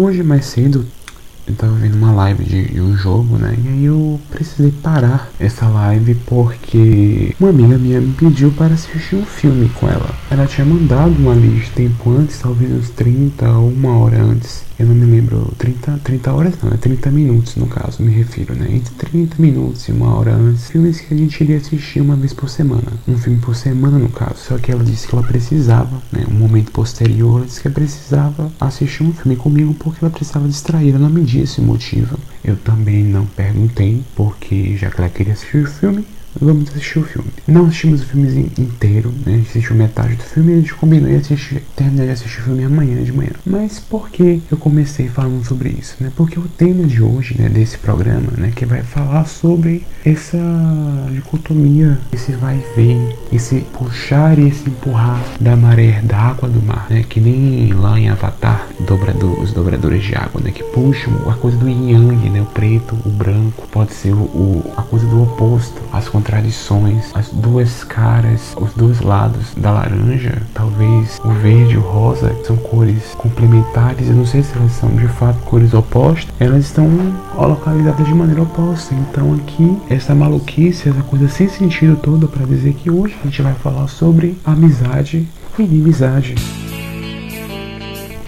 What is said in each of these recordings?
Hoje mais cedo eu tava vendo uma live de, um jogo, né? E aí eu precisei parar essa live porque uma amiga minha me pediu para assistir um filme com ela. Ela tinha mandado uma lista tempo antes, talvez uns 30 ou uma hora antes. Eu não me lembro, 30, 30 horas não, é 30 minutos no caso, me refiro, né? Entre 30 minutos e uma hora antes. Filmes que a gente iria assistir uma vez por semana. Um filme por semana no caso. Só que ela disse que ela precisava, né? Um momento posterior, ela disse que precisava assistir um filme comigo porque ela precisava distrair. Ela não me disse o motivo. Eu também não perguntei, porque já que ela queria assistir o filme, vamos assistir o filme. Não assistimos o filme inteiro, né? A gente assistiu metade do filme e a gente combinou de assistir, terminar de assistir o filme amanhã de manhã. Mas por que eu comecei falando sobre isso, né? Porque o tema de hoje, né, desse programa, né, que vai falar sobre essa dicotomia, esse vai e vem, esse puxar e esse empurrar da maré, da água do mar, né? Que nem lá em Avatar, dobrador, os dobradores de água, né? Que puxam a coisa do yin yang, né? O preto, o branco, pode ser o, o a coisa do oposto, as contradições, as duas caras, os dois lados da laranja, talvez o verde e o rosa, são cores complementares, eu não sei se elas são de fato cores opostas, elas estão localizadas de maneira oposta. Então aqui, essa maluquice, essa coisa sem sentido toda para dizer que hoje a gente vai falar sobre amizade e inimizade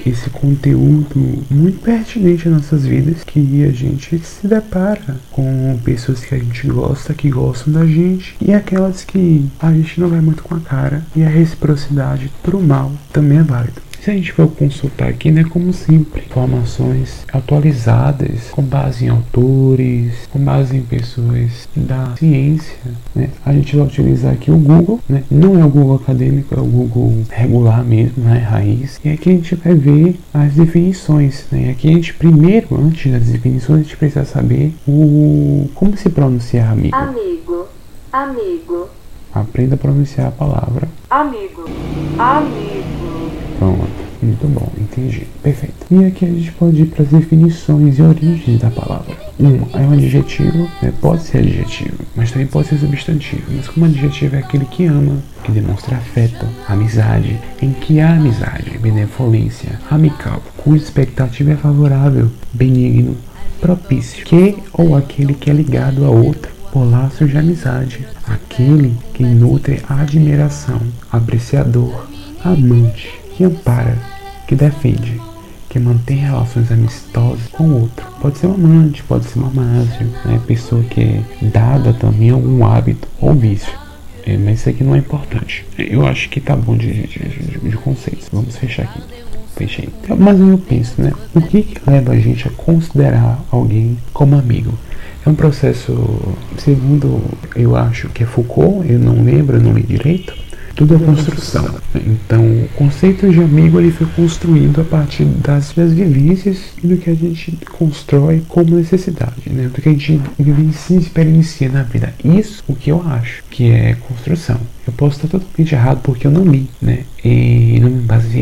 esse conteúdo muito pertinente às nossas vidas que a gente se depara com pessoas que a gente gosta, que gostam da gente e aquelas que a gente não vai muito com a cara e a reciprocidade pro mal também é válida. Se a gente for consultar aqui, né, como sempre, informações atualizadas com base em autores, com base em pessoas da ciência, né, a gente vai utilizar aqui o Google, né, não é o Google acadêmico, é o Google regular mesmo, né, raiz, e aqui a gente vai ver as definições, né, aqui a gente primeiro, antes das definições, a gente precisa saber o como se pronunciar amigo. Amigo, amigo. Aprenda a pronunciar a palavra. Amigo, amigo. Pronto, muito bom, entendi. Perfeito. E aqui a gente pode ir para as definições e origens da palavra. Um é um adjetivo, né? pode ser adjetivo, mas também pode ser substantivo. Mas como adjetivo é aquele que ama, que demonstra afeto, amizade, em que há amizade, benevolência, amical, cuja expectativa é favorável, benigno, propício, que ou aquele que é ligado a outro por laços de amizade, aquele que nutre admiração, apreciador, amante, que ampara, que defende, que mantém relações amistosas com o outro. Pode ser um amante, pode ser uma amante, né? pessoa que é dada também algum hábito ou vício. É, mas isso aqui não é importante. Eu acho que tá bom de, de, de, de conceitos. Vamos fechar aqui. Fechei. Mas eu penso, né? O que, que leva a gente a considerar alguém como amigo? É um processo, segundo eu acho que é Foucault, eu não lembro, eu não li direito, tudo é construção. Então, o conceito de amigo ele foi construído a partir das suas vivências e do que a gente constrói como necessidade, né? Do que a gente vivencia e experiencia na vida. Isso o que eu acho que é construção. Eu posso estar totalmente errado porque eu não li, né? E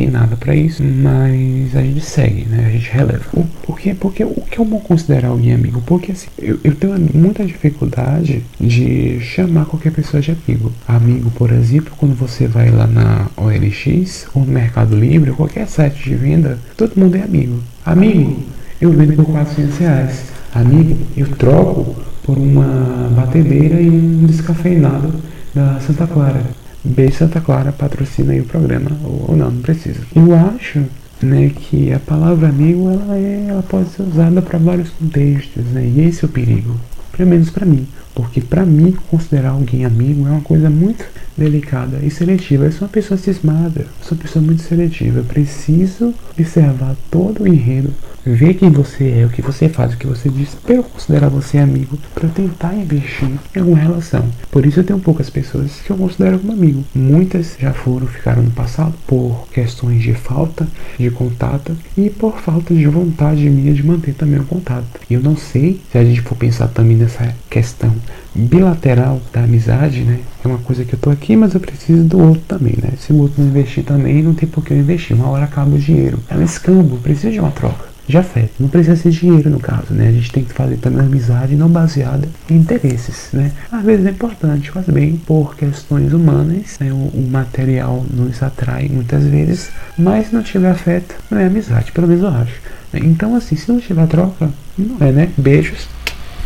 nada para isso, mas a gente segue, né? A gente releva. O, porque, porque o que eu vou considerar alguém amigo? Porque assim, eu, eu tenho muita dificuldade de chamar qualquer pessoa de amigo. Amigo, por exemplo, quando você vai lá na OLX ou no Mercado Livre, ou qualquer site de venda, todo mundo é amigo. Amigo, eu vendo por 400 reais. Amigo, eu troco por uma batedeira e um descafeinado da Santa Clara. B Santa Clara patrocina aí o programa, ou, não, não precisa. Eu acho né, que a palavra amigo ela, é, ela pode ser usada para vários contextos, né, e esse é o perigo, pelo menos para mim, porque para mim considerar alguém amigo é uma coisa muito delicada e seletiva. Eu sou uma pessoa cismada, sou uma pessoa muito seletiva. Eu preciso observar todo o enredo ver quem você é, o que você faz, o que você diz, para eu considerar você amigo, para tentar investir em alguma relação. Por isso eu tenho poucas pessoas que eu considero como amigo. Muitas já foram, ficaram no passado por questões de falta de contato e por falta de vontade minha de manter também o contato. E eu não sei se a gente for pensar também nessa questão bilateral da amizade, né? É uma coisa que eu tô aqui, mas eu preciso do outro também, né? Se o outro não investir também, não tem por que eu investir. Uma hora acaba o dinheiro. É um escambo, preciso de uma troca. De afeto. Não precisa ser dinheiro no caso, né? A gente tem que fazer também amizade não baseada em interesses, né? Às vezes é importante, faz bem por questões humanas, né? O, o material nos atrai muitas vezes, mas se não tiver afeto, não é amizade, pelo menos eu acho. Então assim, se não tiver troca, não é, né? Beijos,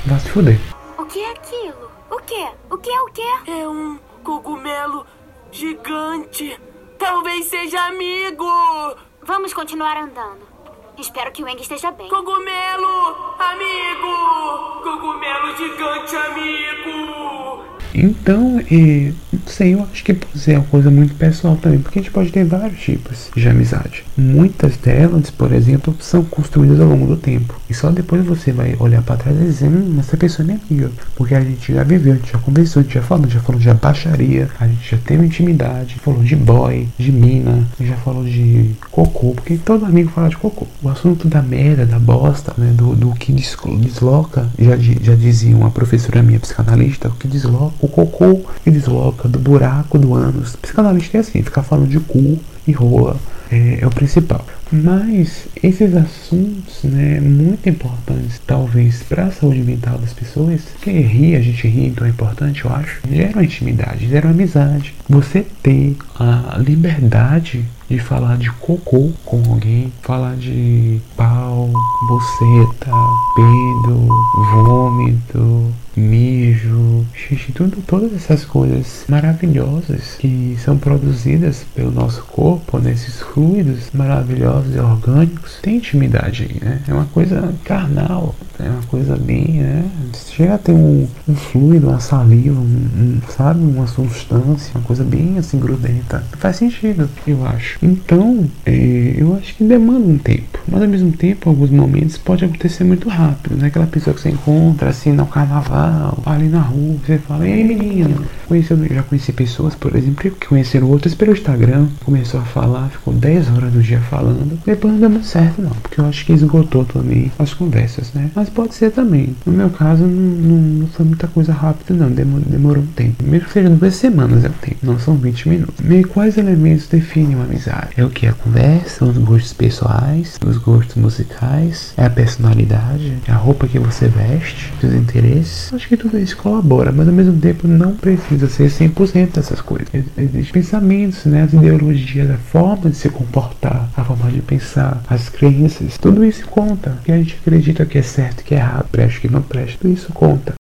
vai se fuder. O que é aquilo? O que? O que é o que? É um cogumelo gigante. Talvez seja amigo. Vamos continuar andando. Espero que o Eng esteja bem. Cogumelo, amigo. Cogumelo gigante, amigo. Então, é, não sei, eu acho que pode ser uma coisa muito pessoal também, porque a gente pode ter vários tipos de amizade. Muitas delas, por exemplo, são construídas ao longo do tempo. E só depois você vai olhar para trás e dizer, hum, essa pessoa é minha. Porque a gente já viveu, a gente já conversou, a gente já falou, já falou de baixaria, a gente já teve intimidade, falou de boy, de mina, já falou de cocô, porque todo amigo fala de cocô. O assunto da merda, da bosta, né, do, do que desloca, já, já dizia uma professora minha psicanalista, o que desloca o cocô que desloca do buraco do ânus. Psicanalista é assim, ficar falando de cu e rola é, é o principal. Mas esses assuntos, né, muito importantes, talvez para a saúde mental das pessoas, que rir, a gente ri, então é importante, eu acho, geram intimidade, geram amizade. Você ter a liberdade de falar de cocô com alguém, falar de pau, boceta, peido, vômito, mijo, xixi, tudo, todas essas coisas maravilhosas que são produzidas pelo nosso corpo, nesses fluidos maravilhosos e orgânicos, tem intimidade aí, né? É uma coisa carnal, é uma coisa bem, né? Chega a ter um, um fluido, uma saliva, um, um, sabe? Uma substância, uma coisa bem assim grudenta. Faz sentido, eu acho. Então, é, eu acho que demanda um tempo, mas ao mesmo tempo, alguns momentos pode acontecer muito rápido, né? Aquela pessoa que você encontra assim no carnaval, ali na rua, você fala, e aí menino? Já conheci pessoas, por exemplo, que conheceram outras pelo Instagram, começou a falar, ficou 10 horas do dia falando, depois não deu muito certo não, porque eu acho que esgotou também as conversas, né? Mas pode ser também. No meu caso, não, não, foi muita coisa rápida não, demorou, demorou um tempo. Mesmo que seja duas semanas é o tempo, não são 20 minutos. Meio quais elementos definem uma amizade? É o que? A conversa, os gostos pessoais, os gostos musicais, é a personalidade, é a roupa que você veste, seus interesses. Acho que tudo isso colabora, mas ao mesmo tempo não precisa ser 100% dessas coisas. Existem pensamentos, né, as ideologias, a forma de se comportar, a forma de pensar, as crenças, tudo isso conta. Que a gente acredita que é certo, que é errado, presta, que não presta, tudo isso conta.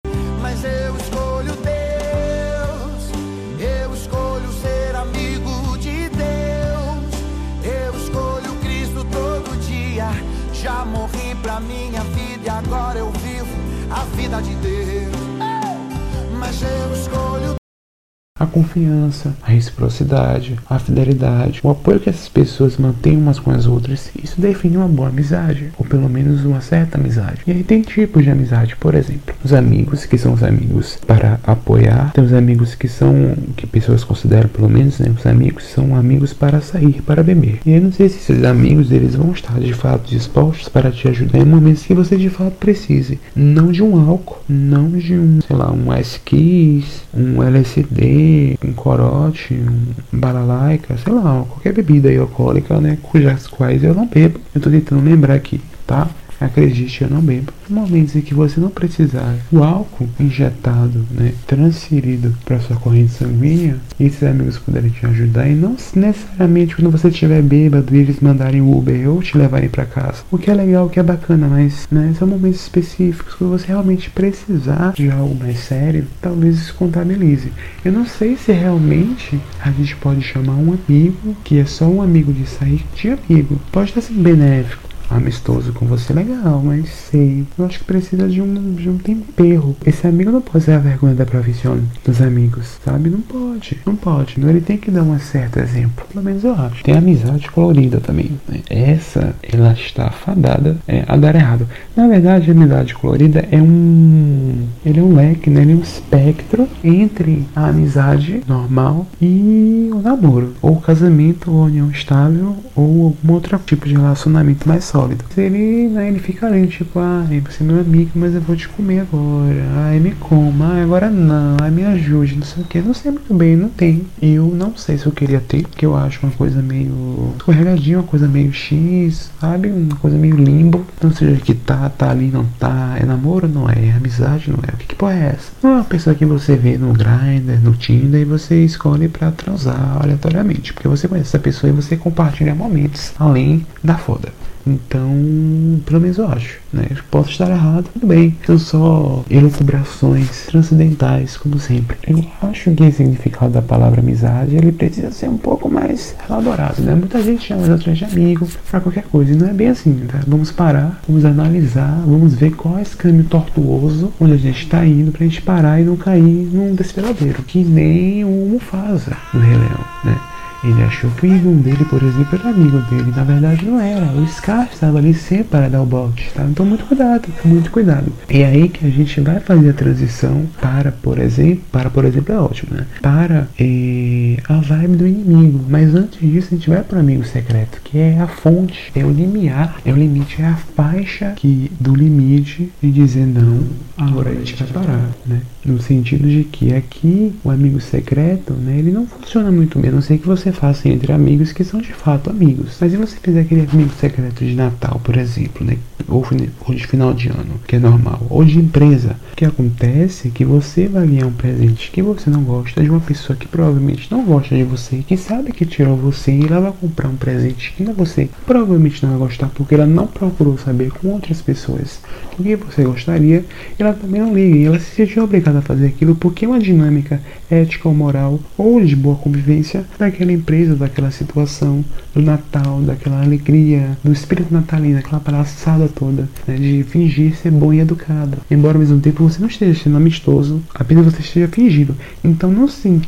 A confiança, a reciprocidade, a fidelidade, o apoio que essas pessoas mantêm umas com as outras, isso define uma boa amizade, ou pelo menos uma certa amizade. E aí tem tipos de amizade, por exemplo, os amigos que são os amigos para apoiar, tem os amigos que são que pessoas consideram pelo menos, né, os amigos são amigos para sair, para beber. E eu não sei se esses amigos eles vão estar de fato dispostos para te ajudar em momentos que você de fato precise, não de um álcool, não de um, sei lá, um esquis, um LSD um corote, um balalaica, sei lá, qualquer bebida alcoólica, né, cujas quais eu não bebo. Eu tô tentando lembrar aqui, tá? Acredite, eu não bebo. Momentos em que você não precisar o álcool injetado, né, transferido para sua corrente sanguínea, esses amigos puderem te ajudar e não necessariamente quando você estiver bêbado eles mandarem o Uber ou te levarem para casa. O que é legal, o que é bacana, mas né, são momentos específicos que você realmente precisar de algo mais sério, talvez isso contabilize. Eu não sei se realmente a gente pode chamar um amigo que é só um amigo de sair de amigo. Pode estar sendo benéfico amistoso com você, legal, mas sei. Eu acho que precisa de um, de um tempero. Esse amigo não pode ser a vergonha da profissão dos amigos, sabe? Não pode, não pode. Então ele tem que dar um certo exemplo. Pelo menos eu acho. Tem amizade colorida também. Né? Essa, ela está fadada é, a dar errado. Na verdade, a amizade colorida é um. Ele é um leque, né? Ele é um espectro entre a amizade normal e o namoro. Ou casamento, ou união estável, ou algum outro tipo de relacionamento mais sólido sólido. Ele, né, ele fica ali, tipo, ai, você é meu amigo, mas eu vou te comer agora. Ai, me coma, ai, agora não, ai, me ajude, não sei o que. Não sei muito bem, não tem. Eu não sei se eu queria ter, porque eu acho uma coisa meio escorregadinha, uma coisa meio X, sabe? Uma coisa meio limbo. Não seja que tá, tá ali, não tá. É namoro, não é? É amizade, não é? O que, que porra é essa? Não é uma pessoa que você vê no Grindr, no Tinder, e você escolhe pra transar aleatoriamente. Porque você conhece essa pessoa e você compartilha momentos além da foda. Então, pelo menos eu acho, né? Eu posso estar errado, tudo bem. São só elucubrações transcendentais, como sempre. Eu acho que o significado da palavra amizade, ele precisa ser um pouco mais elaborado, né? Muita gente chama os outros de amigo pra qualquer coisa, e não é bem assim, tá? Vamos parar, vamos analisar, vamos ver qual é esse caminho tortuoso onde a gente tá indo pra gente parar e não cair num desesperadeiro, que nem o Mufasa do Rei Leão, né? Ele achou que o irmão dele, por exemplo, era amigo dele. Na verdade, não era. O Scar estava ali sempre para dar o bote, tá? Então, muito cuidado, muito cuidado. E é aí que a gente vai fazer a transição para, por exemplo, para, por exemplo, é ótimo, né? Para eh, a vibe do inimigo. Mas antes disso, a gente vai para o amigo secreto, que é a fonte, é o limiar, é o limite, é a faixa que, do limite de dizer não, agora a gente vai parar, né? No sentido de que aqui o amigo secreto, né, ele não funciona muito bem, a não sei que você faça entre amigos que são de fato amigos. Mas se você fizer aquele amigo secreto de Natal, por exemplo, né, ou, ou de final de ano, que é normal, ou de empresa, o que acontece é que você vai ganhar um presente que você não gosta de uma pessoa que provavelmente não gosta de você, que sabe que tirou você e ela vai comprar um presente que você provavelmente não vai gostar porque ela não procurou saber com outras pessoas o que você gostaria, ela também não liga, e ela se sentiu obrigada a fazer aquilo porque é uma dinâmica ética ou moral ou de boa convivência daquela empresa, daquela situação, do Natal, daquela alegria, do espírito natalino, aquela palhaçada toda, né, de fingir ser bom e educado. Embora ao mesmo tempo você não esteja sendo amistoso, apenas você esteja fingindo. Então,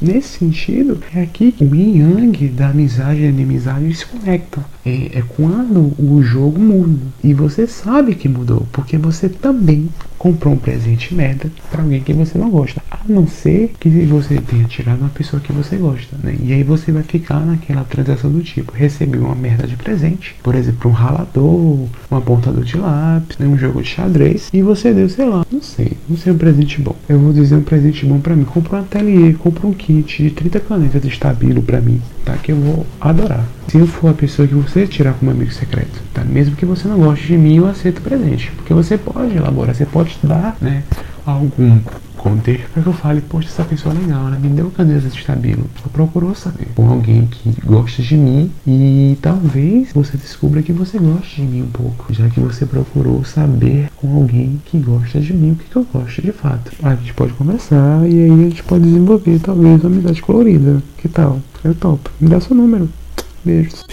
nesse sentido, é aqui que o yin yang da amizade e inimizade se conectam. É, é quando o jogo muda. E você sabe que mudou, porque você também comprou um presente merda para alguém que você não gosta. A não ser que você tenha tirado uma pessoa que você gosta, né? E aí você vai ficar naquela transação do tipo, recebi uma merda de presente, por exemplo, um ralador, um apontador de lápis, né? um jogo de xadrez, e você deu, sei lá, não sei, não sei um presente bom. Eu vou dizer um presente bom para mim. Compra um ateliê, compra um kit de 30 canetas de estabilo para mim, tá? Que eu vou adorar. Se eu for a pessoa que você tirar como amigo secreto, tá? Mesmo que você não goste de mim, eu aceito presente. Porque você pode elaborar, você pode dar, né? Algum contexto para que eu fale, poxa, essa pessoa é legal, ela me deu caneta de estabilo. Ela procurou saber com alguém que gosta de mim e talvez você descubra que você gosta de mim um pouco, já que você procurou saber com alguém que gosta de mim o que, que eu gosto de fato. A gente pode conversar e aí a gente pode desenvolver talvez uma amizade colorida. Que tal? Eu topo. Me dá seu número. Beijos.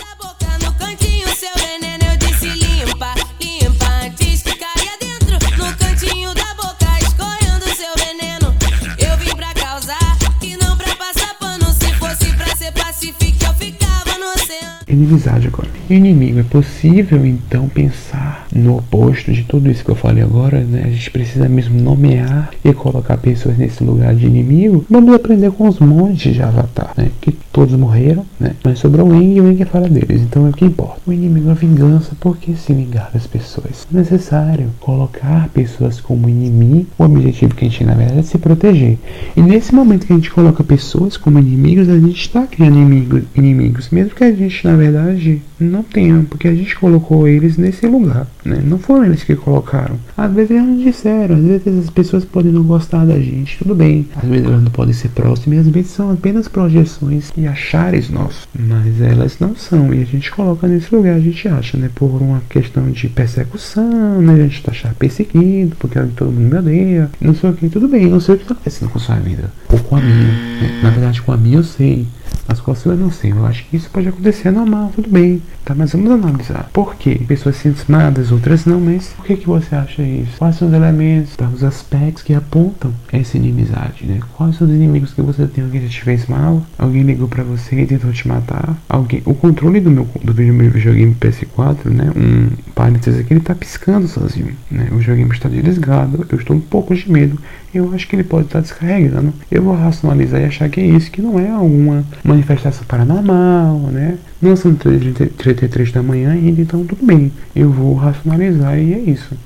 Inimizade agora. Inimigo, é possível então pensar no oposto de tudo isso que eu falei agora, né? A gente precisa mesmo nomear e colocar pessoas nesse lugar de inimigo. Vamos aprender com os montes de Avatar, né? Que todos morreram, né? Mas sobrou o Eng e o Eng fala deles, então é o que importa. O inimigo é vingança, por que se vingar das pessoas? É necessário colocar pessoas como inimigo, o objetivo que a gente na verdade é se proteger. E nesse momento que a gente coloca pessoas como inimigos, a gente está criando inimigos, inimigos, mesmo que a gente na verdade não tenha, porque a gente colocou eles nesse lugar, né? Não foram eles que colocaram. Às vezes eles não disseram, às vezes as pessoas podem não gostar da gente, tudo bem. Às vezes elas não podem ser próximas, às vezes são apenas projeções e achares nossos, mas elas não são. E a gente coloca nesse lugar, a gente acha, né? Por uma questão de persecução, né? A gente tá achar perseguido, porque todo mundo me odeia, não sei o que, tudo bem, não sei o que tá acontecendo com sua vida, ou com a minha. Né? Na verdade, com a minha eu sei. Mas com a sua eu não sei. Eu acho que isso pode acontecer normal, tudo bem. Tá, mas vamos analisar. Por quê? Pessoas se sentem amadas, outras não, mas por que, que você acha isso? Quais são os elementos, tá, os aspectos que apontam essa inimizade, né? Quais são os inimigos que você tem? Alguém já te fez mal? Alguém ligou pra você e tentou te matar? Alguém... O controle do meu, do meu videogame PS4, né? Um parênteses aqui, ele tá piscando sozinho, né? O joguinho está desligado, eu estou um pouco de medo, eu acho que ele pode estar descarregando. Eu vou racionalizar e achar que é isso, que não é alguma manifestação paranormal, né? Não são 33 da manhã ainda, então tudo bem. Eu vou racionalizar e é isso.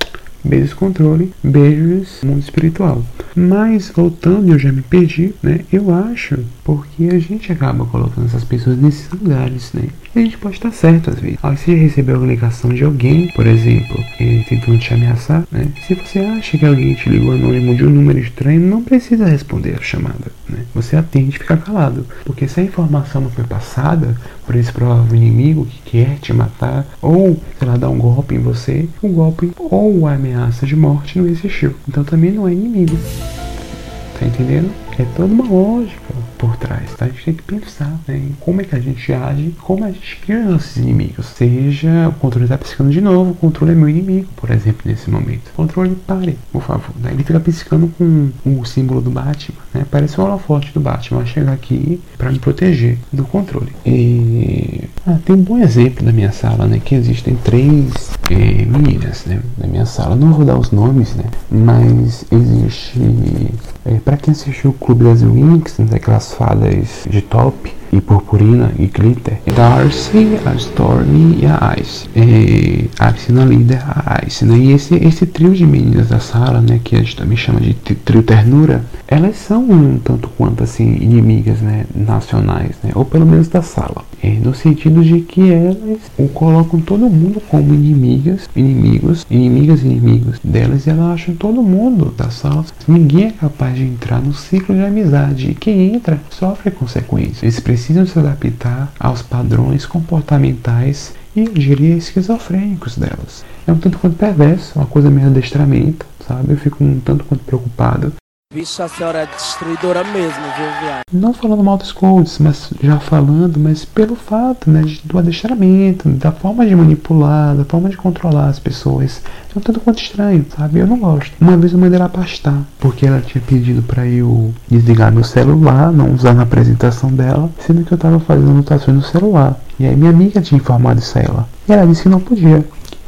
Beijos controle, beijos mundo espiritual. Mas voltando, eu já me perdi, né? Eu acho porque a gente acaba colocando essas pessoas nesses lugares, né? A gente pode estar certo às vezes. Aí você recebeu uma ligação de alguém, por exemplo, tentando te ameaçar, né? Se você acha que alguém te ligou anônimo de um número estranho, não precisa responder a chamada, né? Você atende e fica calado. Porque se a informação não foi passada por esse provável inimigo que quer te matar, ou, sei lá, dar um golpe em você, o golpe ou a ameaça de morte não existiu. Então também não é inimigo. Tá entendendo? É toda uma lógica por trás, tá? A gente tem que pensar né, em como é que a gente age, como a gente cria nossos inimigos. Seja o controle tá piscando de novo, o controle é meu inimigo, por exemplo, nesse momento. Controle, pare, por favor. Né? Ele fica piscando com o símbolo do Batman, né? Parece o holofote do Batman. Vai chegar aqui para me proteger do controle. E... Ah, tem um bom exemplo na minha sala, né? Que existem três é, meninas, né? Na minha sala. Não vou dar os nomes, né? Mas existe... É, para quem assistiu o Clube das Winx, daquelas fadas de top e purpurina e glitter. Darcy, a Stormy e a Ice. E a Arcina líder, a Ice, né? E esse, esse trio de meninas da sala, né? Que a gente também chama de trio ternura, elas são um tanto quanto assim inimigas, né? Nacionais, né? Ou pelo menos da sala. É, no sentido de que elas colocam todo mundo como inimigas, inimigos, inimigas e inimigos delas, e elas acham todo mundo da sala. Ninguém é capaz de entrar no ciclo de amizade. E quem entra sofre consequências. Precisam se adaptar aos padrões comportamentais e eu diria esquizofrênicos delas. É um tanto quanto perverso, uma coisa meio adestramento, sabe? Eu fico um tanto quanto preocupado Vixe, a senhora é destruidora mesmo, viu, viado? Não falando mal dos codes, mas já falando, mas pelo fato, né, do adestramento, da forma de manipular, da forma de controlar as pessoas. É um tanto quanto estranho, sabe? Eu não gosto. Uma vez eu mandei ela pastar, porque ela tinha pedido para eu desligar meu celular, não usar na apresentação dela, sendo que eu tava fazendo anotações no celular. E aí minha amiga tinha informado isso a ela. E ela disse que não podia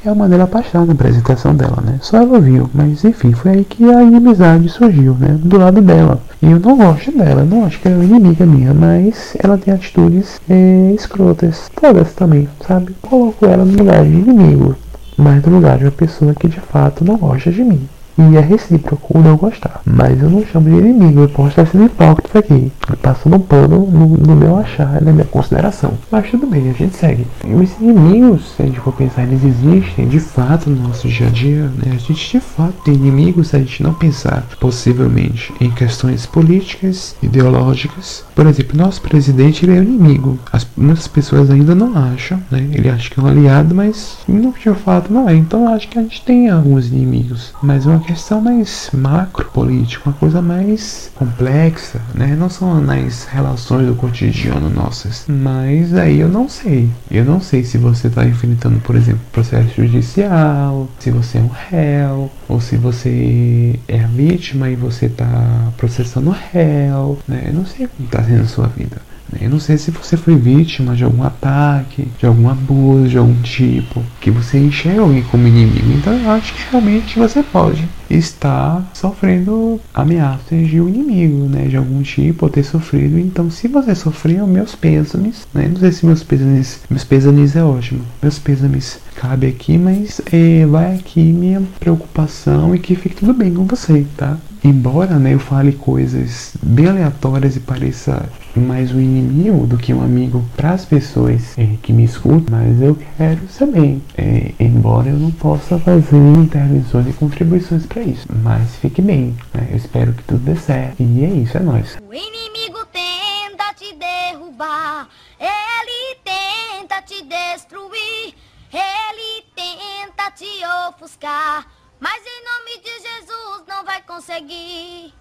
é a maneira passada na apresentação dela, né? Só ela viu, mas enfim, foi aí que a inimizade surgiu, né? Do lado dela. E eu não gosto dela, não acho que ela é inimiga minha, mas ela tem atitudes é, escrotas. Todas também, sabe? Coloco ela no lugar de inimigo, mas no lugar de uma pessoa que de fato não gosta de mim. E é recíproco o não gostar. Mas eu não chamo de inimigo, eu posso estar sendo hipócrita aqui. Passando um pano no, no meu achar, na minha consideração. Mas tudo bem, a gente segue. E os inimigos, se a gente for pensar, eles existem de fato no nosso dia a dia. Né? A gente de fato tem inimigos se a gente não pensar possivelmente em questões políticas, ideológicas. Por exemplo, nosso presidente ele é um inimigo. As, muitas pessoas ainda não acham, né? Ele acha que é um aliado, mas no de fato não é. Então acho que a gente tem alguns inimigos. Mas questão mais macro política, uma coisa mais complexa, né? Não são nas relações do cotidiano nossas. Mas aí eu não sei. Eu não sei se você está enfrentando, por exemplo, processo judicial, se você é um réu, ou se você é a vítima e você está processando o réu, né? Eu não sei como está sendo a sua vida. Eu não sei se você foi vítima de algum ataque, de algum abuso, de algum tipo, que você enxerga alguém como inimigo. Então eu acho que realmente você pode estar sofrendo ameaças de um inimigo, né? De algum tipo, ou ter sofrido. Então, se você sofreu, meus pêsames, né? Não sei se meus pêsames, meus pêsames é ótimo. Meus pêsames cabe aqui, mas é, vai aqui minha preocupação e que fique tudo bem com você, tá? Embora né, eu fale coisas bem aleatórias e pareça mais um inimigo do que um amigo para as pessoas é, que me escutam, mas eu quero saber. É, embora eu não possa fazer intervenções e contribuições para isso, mas fique bem. Né? Eu espero que tudo dê certo. E é isso, é nóis. O inimigo tenta te derrubar, ele tenta te destruir, ele tenta te ofuscar. Mas em nome de Jesus não vai conseguir,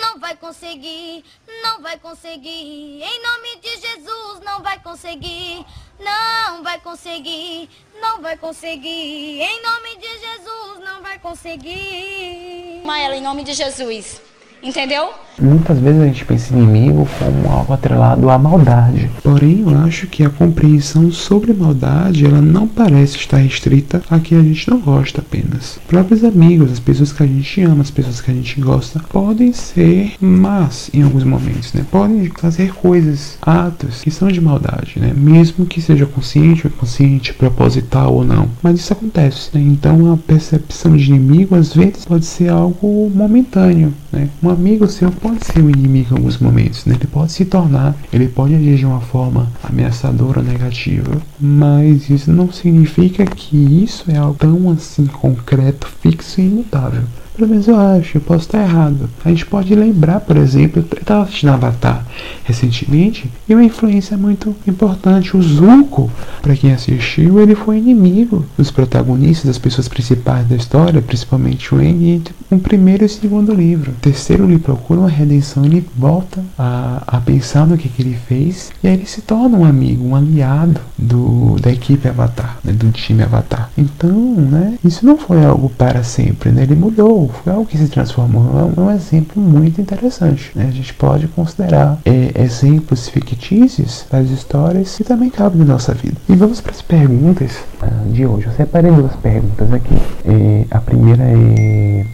não vai conseguir, não vai conseguir. Em nome de Jesus não vai conseguir, não vai conseguir, não vai conseguir. Em nome de Jesus não vai conseguir. Ela em nome de Jesus, entendeu? Muitas vezes a gente pensa em inimigo como algo atrelado à maldade. Porém, eu acho que a compreensão sobre maldade, ela não parece estar restrita a quem a gente não gosta apenas. Próprios amigos, as pessoas que a gente ama, as pessoas que a gente gosta, podem ser más em alguns momentos, né? Podem fazer coisas, atos que são de maldade, né? Mesmo que seja consciente ou inconsciente, proposital ou não. Mas isso acontece, né? Então a percepção de inimigo às vezes pode ser algo momentâneo, né? Um amigo seu pode ser um inimigo em alguns momentos, né? Ele pode se tornar, ele pode agir de uma forma ameaçadora, negativa, mas isso não significa que isso é algo tão assim concreto, fixo e imutável. Pelo menos eu acho, eu posso estar errado. A gente pode lembrar, por exemplo, eu estava assistindo Avatar recentemente e uma influência muito importante. O Zuko, para quem assistiu, ele foi inimigo dos protagonistas, das pessoas principais da história, principalmente o Aang, entre o primeiro e o segundo livro. O terceiro ele procura uma redenção, ele volta a, a pensar no que, que ele fez e aí ele se torna um amigo, um aliado do, da equipe Avatar, né, do time Avatar. Então, né, isso não foi algo para sempre, né? Ele mudou foi algo que se transformou. É um exemplo muito interessante. Né? A gente pode considerar é, exemplos fictícios das histórias que também cabem na nossa vida. E vamos para as perguntas uh, de hoje. Eu separei duas perguntas aqui. É, a primeira é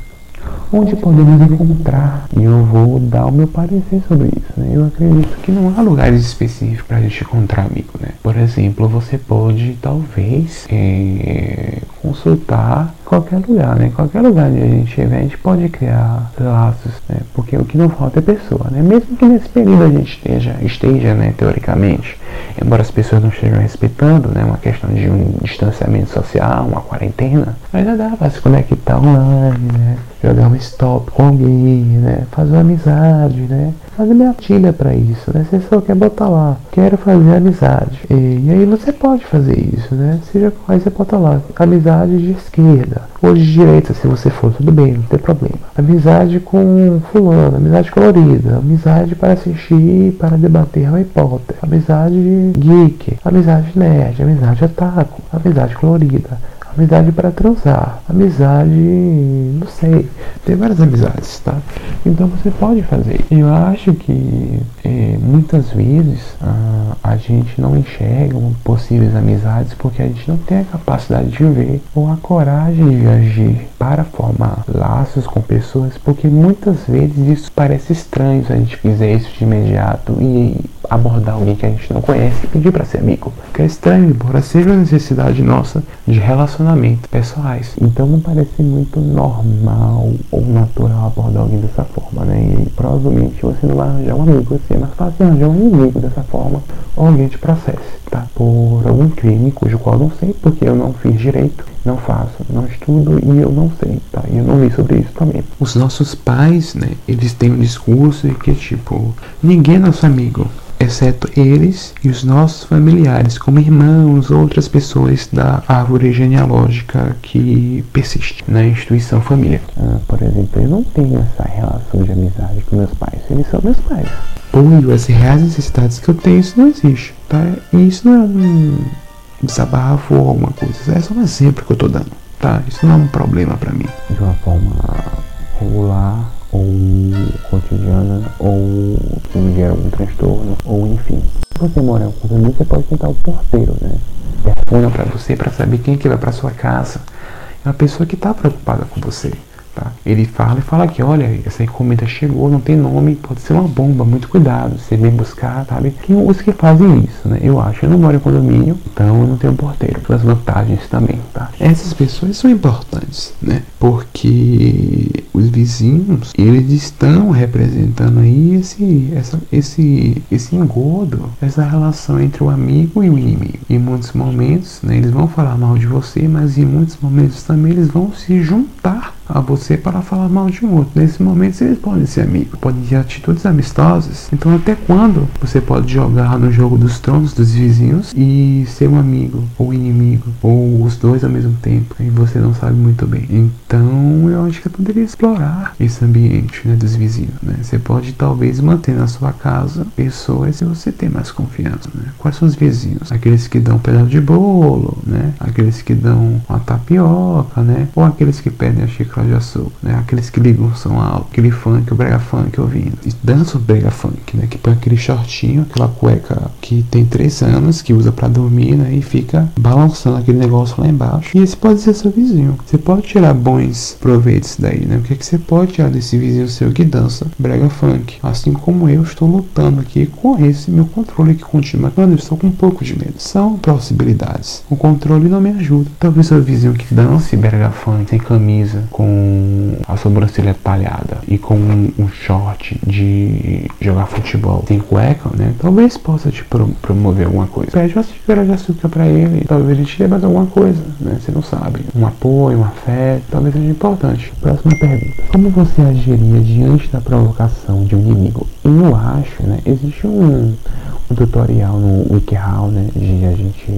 onde podemos encontrar. E eu vou dar o meu parecer sobre isso. Né? Eu acredito que não há lugares específicos para a gente encontrar amigo. Né? Por exemplo, você pode talvez é, consultar qualquer lugar, né? Qualquer lugar onde a gente estiver, a gente pode criar laços, né? Porque o que não falta é pessoa, né? Mesmo que nesse período a gente esteja, esteja, né, teoricamente, embora as pessoas não estejam respeitando, né, uma questão de um distanciamento social, uma quarentena, ainda dá para se conectar online, né? Jogar um stop com alguém, né? Fazer uma amizade, né? Fazer minha para isso, né? Você só quer botar lá, quero fazer amizade. E, e aí você pode fazer isso, né? Seja aí você bota lá, amizade de esquerda, ou de direita, se você for, tudo bem, não tem problema. Amizade com fulano, amizade colorida, amizade para assistir, para debater Harry Potter, amizade geek, amizade nerd, amizade ataco, amizade colorida amizade para transar, amizade, não sei, tem várias amizades, tá? Então você pode fazer. Eu acho que é, muitas vezes a, a gente não enxerga possíveis amizades porque a gente não tem a capacidade de ver ou a coragem de agir para formar laços com pessoas, porque muitas vezes isso parece estranho se a gente fizer isso de imediato e abordar alguém que a gente não conhece e pedir para ser amigo. Que é estranho, embora seja uma necessidade nossa de relacionamento pessoais. Então não parece muito normal ou natural abordar alguém dessa forma, né? E provavelmente você não vai arranjar um amigo assim, é mais fácil arranjar um inimigo dessa forma ou alguém te processe, tá? Por algum crime cujo qual eu não sei, porque eu não fiz direito, não faço, não estudo e eu não sei, tá? E eu não li sobre isso também. Os nossos pais, né, eles têm um discurso que é tipo, ninguém é nosso amigo, exceto eles e os nossos familiares, como irmãos, outras pessoas da árvore genealógica que persiste na instituição família. Ah, por exemplo, eu não tenho essa relação de amizade com meus pais, eles são meus pais. Apoio as reais necessidades que eu tenho, isso não existe, tá? E isso não é um desabafo ou alguma coisa, é só um exemplo que eu tô dando, tá? Isso não é um problema para mim. De uma forma regular ou cotidiana, ou que me gera algum transtorno, ou enfim. Se você mora com os amigos, você pode tentar o porteiro, né? Telefona para você para saber quem é que vai para sua casa. É uma pessoa que está preocupada com você. Tá? Ele fala e fala que, olha, essa encomenda chegou, não tem nome, pode ser uma bomba, muito cuidado, você vem buscar, sabe? Tem os que fazem isso, né? Eu acho, eu não moro em condomínio, então eu não tenho porteiro, as vantagens também, tá? Essas pessoas são importantes, né? Porque os vizinhos, eles estão representando aí esse, essa, esse, esse engodo, essa relação entre o amigo e o inimigo. Em muitos momentos, né, eles vão falar mal de você, mas em muitos momentos também eles vão se juntar a você para falar mal de um outro. Nesse momento eles podem ser amigos, podem ter atitudes amistosas. Então até quando você pode jogar no jogo dos tronos dos vizinhos e ser um amigo ou inimigo? Ou os dois ao mesmo tempo e você não sabe muito bem. Então eu acho que eu poderia explorar esse ambiente né, dos vizinhos. Né? Você pode talvez manter na sua casa pessoas se você tem mais confiança. Né? Quais são os vizinhos? Aqueles que dão um pedaço de bolo, né? Aqueles que dão uma tapioca, né? Ou aqueles que pedem a xícara de açúcar, né? Aqueles que ligam o som alto, aquele funk, o brega funk ouvindo. E dança o brega funk, né? Que põe aquele shortinho, aquela cueca que tem três anos, que usa para dormir, né? E fica balançando aquele negócio lá embaixo. E esse pode ser seu vizinho. Você pode tirar bons proveitos daí, né? O é que você pode tirar desse vizinho seu que dança brega funk? Assim como eu estou lutando aqui com esse meu controle que continua. Mano, eu estou com um pouco de medo. São possibilidades. O controle não me ajuda. Talvez seu vizinho que dance brega funk sem camisa, com a sobrancelha talhada e com um short de jogar futebol sem cueca, né? Talvez possa te pro promover alguma coisa. Pede uma xícara de açúcar pra ele, talvez ele te dê mais alguma coisa, né? Você não sabe. Um apoio, um afeto, talvez seja importante. Próxima pergunta. Como você agiria diante da provocação de um inimigo? Eu acho, né? Existe um, um tutorial no WikiHow, né? De a gente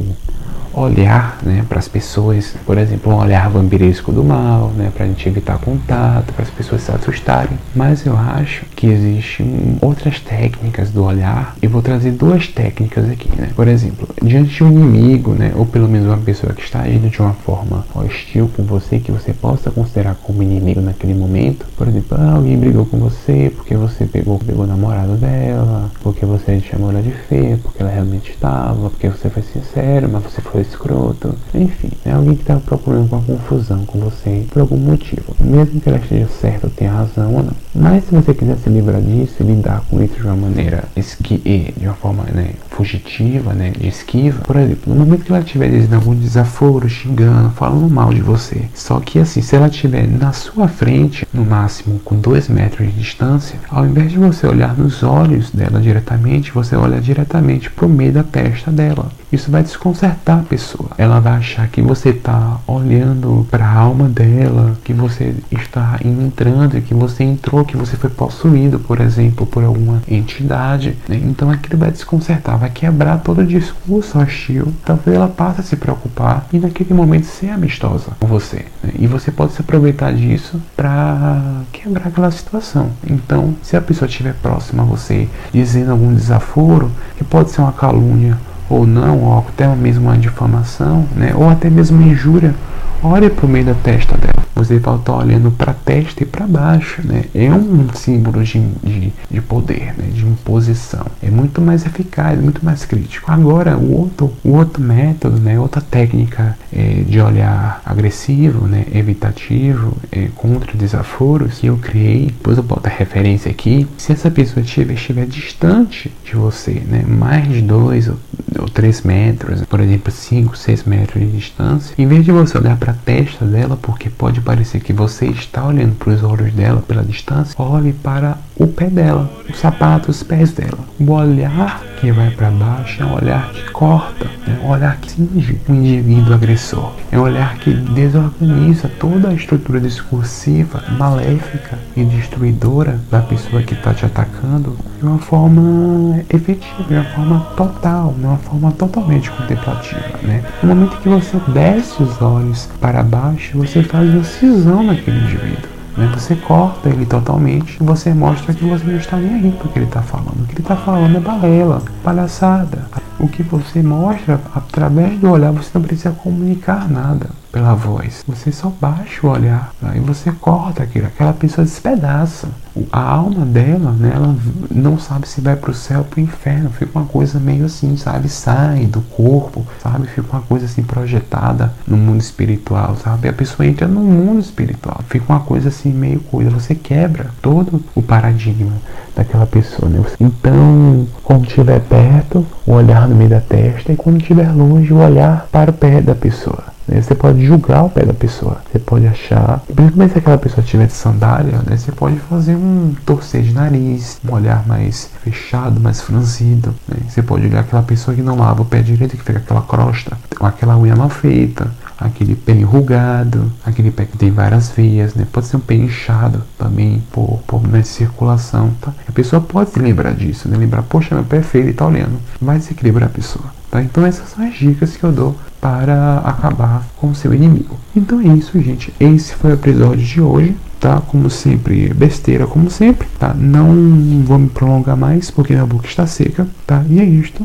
olhar né, para as pessoas, por exemplo, um olhar vampiresco do mal, né, para a gente evitar contato, para as pessoas se assustarem. Mas eu acho que existem outras técnicas do olhar e vou trazer duas técnicas aqui. Né? Por exemplo, diante de um inimigo, né, ou pelo menos uma pessoa que está agindo de uma forma hostil com você, que você possa considerar como inimigo naquele momento, por exemplo, ah, alguém brigou com você porque você pegou, pegou o namorado dela, porque você chamou ela de feia, porque ela realmente estava, porque você foi sincero, mas você foi escroto, enfim, é alguém que está procurando uma confusão com você por algum motivo, mesmo que ela esteja certa ou tenha razão ou não. Mas se você quiser se livrar disso e lidar com isso de uma maneira esqui de uma forma né, fugitiva, né, de esquiva, por exemplo, no momento que ela estiver dizendo algum desaforo, xingando, falando mal de você, só que assim, se ela estiver na sua frente, no máximo com dois metros de distância, ao invés de você olhar nos olhos dela diretamente, você olha diretamente pro meio da testa dela. Isso vai desconcertar a pessoa. Ela vai achar que você está olhando para a alma dela, que você está entrando, que você entrou, que você foi possuído, por exemplo, por alguma entidade. Né? Então aquilo vai desconcertar, vai quebrar todo o discurso hostil. Talvez ela passe a se preocupar e naquele momento ser amistosa com você. Né? E você pode se aproveitar disso para quebrar aquela situação. Então, se a pessoa estiver próxima a você, dizendo algum desaforo, que pode ser uma calúnia ou não, ou até mesmo uma difamação, né, ou até mesmo uma injúria, olhe para o meio da testa dela. Você vai estar olhando para a testa e para baixo, né? É um símbolo de, de, de poder, né? de imposição. É muito mais eficaz, muito mais crítico. Agora, o outro, o outro método, né? outra técnica é, de olhar agressivo, né? evitativo, é, contra desaforos que eu criei, depois eu boto a referência aqui. Se essa pessoa estiver, estiver distante de você, né? mais de dois ou, ou três metros, por exemplo, cinco, seis metros de distância, em vez de você olhar para a testa dela, porque pode parecer que você está olhando para os olhos dela pela distância, olhe para o pé dela, os sapatos, os pés dela. O olhar que vai para baixo é um olhar que corta, é um olhar que cinge o indivíduo agressor, é um olhar que desorganiza toda a estrutura discursiva, maléfica e destruidora da pessoa que está te atacando de uma forma efetiva, de uma forma total, de uma forma totalmente contemplativa. Né? No momento que você desce os olhos para baixo, você faz uma cisão naquele indivíduo. Né? Você corta ele totalmente e você mostra que você não está nem aí para o que ele está falando. O que ele está falando é balela, palhaçada. O que você mostra através do olhar, você não precisa comunicar nada pela voz. Você só baixa o olhar e você corta aquilo. Aquela pessoa despedaça. A alma dela, né, ela não sabe se vai para o céu ou para o inferno. Fica uma coisa meio assim, sabe? Sai do corpo, sabe? Fica uma coisa assim projetada no mundo espiritual, sabe? A pessoa entra no mundo espiritual. Fica uma coisa assim meio coisa. Você quebra todo o paradigma daquela pessoa, né? Então, quando estiver perto, o olhar no meio da testa e quando estiver longe, o olhar para o pé da pessoa. Né? Você pode julgar o pé da pessoa. Você pode achar, principalmente se aquela pessoa tiver de sandália, né? Você pode fazer um torcer de nariz, um olhar mais fechado, mais franzido. Né? Você pode olhar aquela pessoa que não lava o pé direito, que fica aquela crosta, ou aquela unha mal feita, aquele pé enrugado, aquele pé que tem várias veias, né? Pode ser um pé inchado também por problema de circulação, tá? A pessoa pode se lembrar disso, né? Lembrar, poxa, meu pé é feio e tá olhando. Vai desequilibrar a pessoa tá? Então essas são as dicas que eu dou para acabar com o seu inimigo. Então é isso, gente. Esse foi o episódio de hoje, tá? Como sempre, besteira, como sempre, tá? Não vou me prolongar mais porque minha boca está seca, tá? E é isto.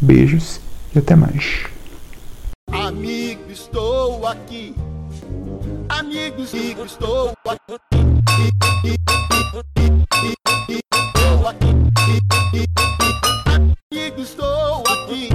Beijos e até mais. Amigo, aqui. Amigos, digo, estou aqui. Estou aqui. Amigo, estou aqui.